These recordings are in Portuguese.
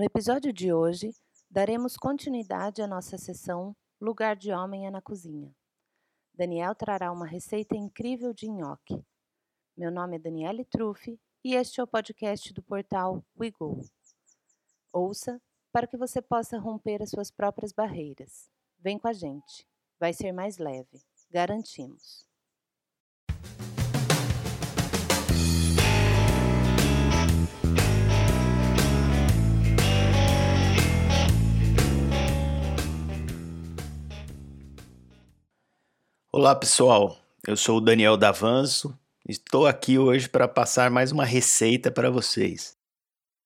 No episódio de hoje, daremos continuidade à nossa sessão Lugar de Homem é na Cozinha. Daniel trará uma receita incrível de nhoque. Meu nome é Daniele Truffi e este é o podcast do portal WeGo. Ouça para que você possa romper as suas próprias barreiras. Vem com a gente, vai ser mais leve, garantimos. Olá pessoal, eu sou o Daniel Davanzo estou aqui hoje para passar mais uma receita para vocês.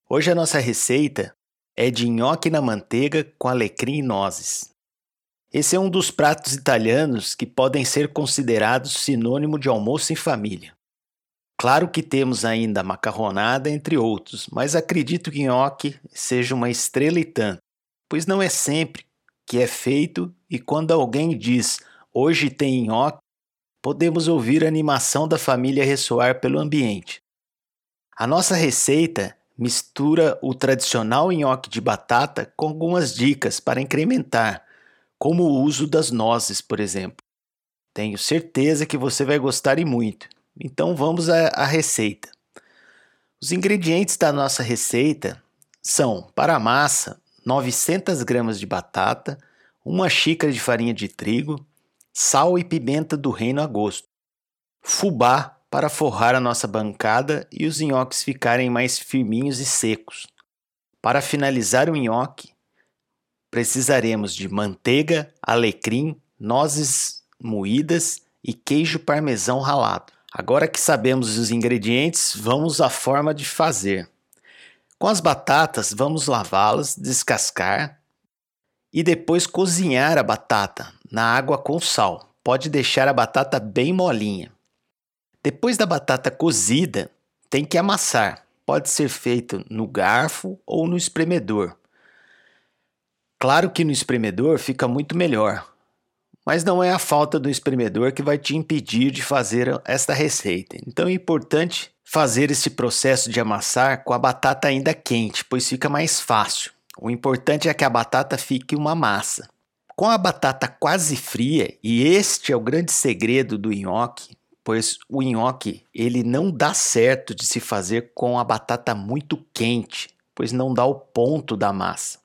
Hoje a nossa receita é de nhoque na manteiga com alecrim e nozes. Esse é um dos pratos italianos que podem ser considerados sinônimo de almoço em família. Claro que temos ainda macarronada, entre outros, mas acredito que nhoque seja uma estrela e tanto, pois não é sempre que é feito e quando alguém diz Hoje tem nhoque, podemos ouvir a animação da família ressoar pelo ambiente. A nossa receita mistura o tradicional nhoque de batata com algumas dicas para incrementar, como o uso das nozes, por exemplo. Tenho certeza que você vai gostar e muito. Então vamos à, à receita. Os ingredientes da nossa receita são, para a massa, 900 gramas de batata, uma xícara de farinha de trigo, sal e pimenta do reino a gosto, fubá para forrar a nossa bancada e os nhoques ficarem mais firminhos e secos. Para finalizar o nhoque, precisaremos de manteiga, alecrim, nozes moídas e queijo parmesão ralado. Agora que sabemos os ingredientes, vamos à forma de fazer. Com as batatas, vamos lavá-las, descascar e depois cozinhar a batata na água com sal. Pode deixar a batata bem molinha. Depois da batata cozida, tem que amassar. Pode ser feito no garfo ou no espremedor. Claro que no espremedor fica muito melhor, mas não é a falta do espremedor que vai te impedir de fazer esta receita. Então é importante fazer esse processo de amassar com a batata ainda quente, pois fica mais fácil. O importante é que a batata fique uma massa. Com a batata quase fria, e este é o grande segredo do nhoque, pois o nhoque ele não dá certo de se fazer com a batata muito quente, pois não dá o ponto da massa.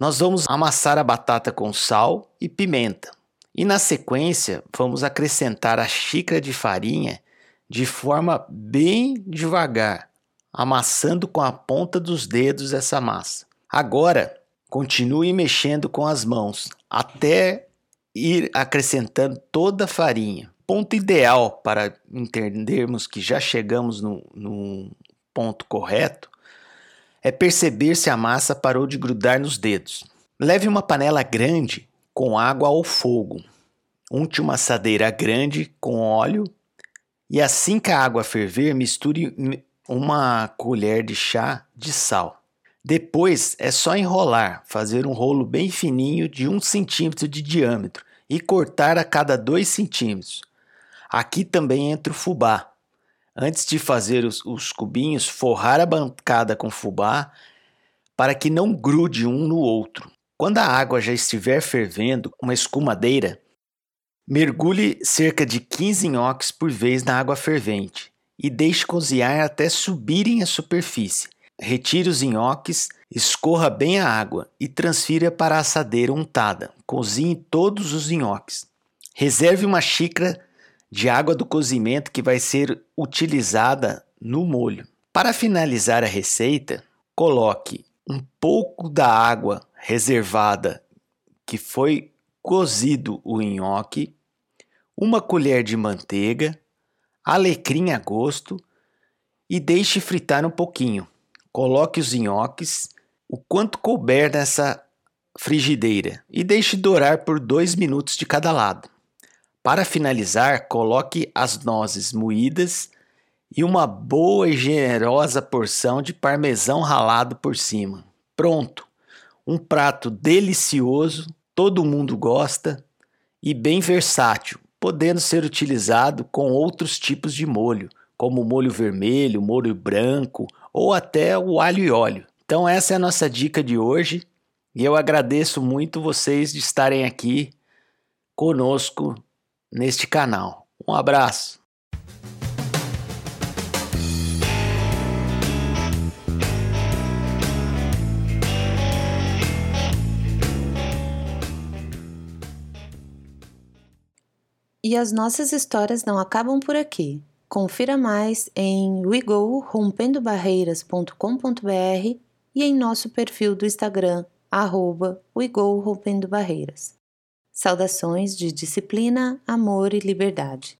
Nós vamos amassar a batata com sal e pimenta. E na sequência, vamos acrescentar a xícara de farinha de forma bem devagar, amassando com a ponta dos dedos essa massa. Agora, continue mexendo com as mãos até ir acrescentando toda a farinha. Ponto ideal para entendermos que já chegamos no, no ponto correto é perceber se a massa parou de grudar nos dedos. Leve uma panela grande com água ao fogo. Unte uma assadeira grande com óleo e assim que a água ferver, misture uma colher de chá de sal. Depois é só enrolar, fazer um rolo bem fininho de 1 centímetro de diâmetro e cortar a cada 2 centímetros. Aqui também entra o fubá. Antes de fazer os, os cubinhos, forrar a bancada com fubá para que não grude um no outro. Quando a água já estiver fervendo, uma escumadeira, mergulhe cerca de 15 nhoques por vez na água fervente e deixe cozinhar até subirem à superfície. Retire os nhoques, escorra bem a água e transfira para a assadeira untada. Cozinhe todos os nhoques. Reserve uma xícara de água do cozimento que vai ser utilizada no molho. Para finalizar a receita, coloque um pouco da água reservada que foi cozido o nhoque, uma colher de manteiga, alecrim a gosto e deixe fritar um pouquinho. Coloque os nhoques o quanto couber nessa frigideira e deixe dourar por 2 minutos de cada lado. Para finalizar, coloque as nozes moídas e uma boa e generosa porção de parmesão ralado por cima. Pronto! Um prato delicioso, todo mundo gosta e bem versátil, podendo ser utilizado com outros tipos de molho, como molho vermelho, molho branco ou até o alho e óleo. Então, essa é a nossa dica de hoje e eu agradeço muito vocês de estarem aqui conosco neste canal. Um abraço! E as nossas histórias não acabam por aqui. Confira mais em wegorompendobarreiras.com.br e em nosso perfil do Instagram, arroba Barreiras. Saudações de disciplina, amor e liberdade.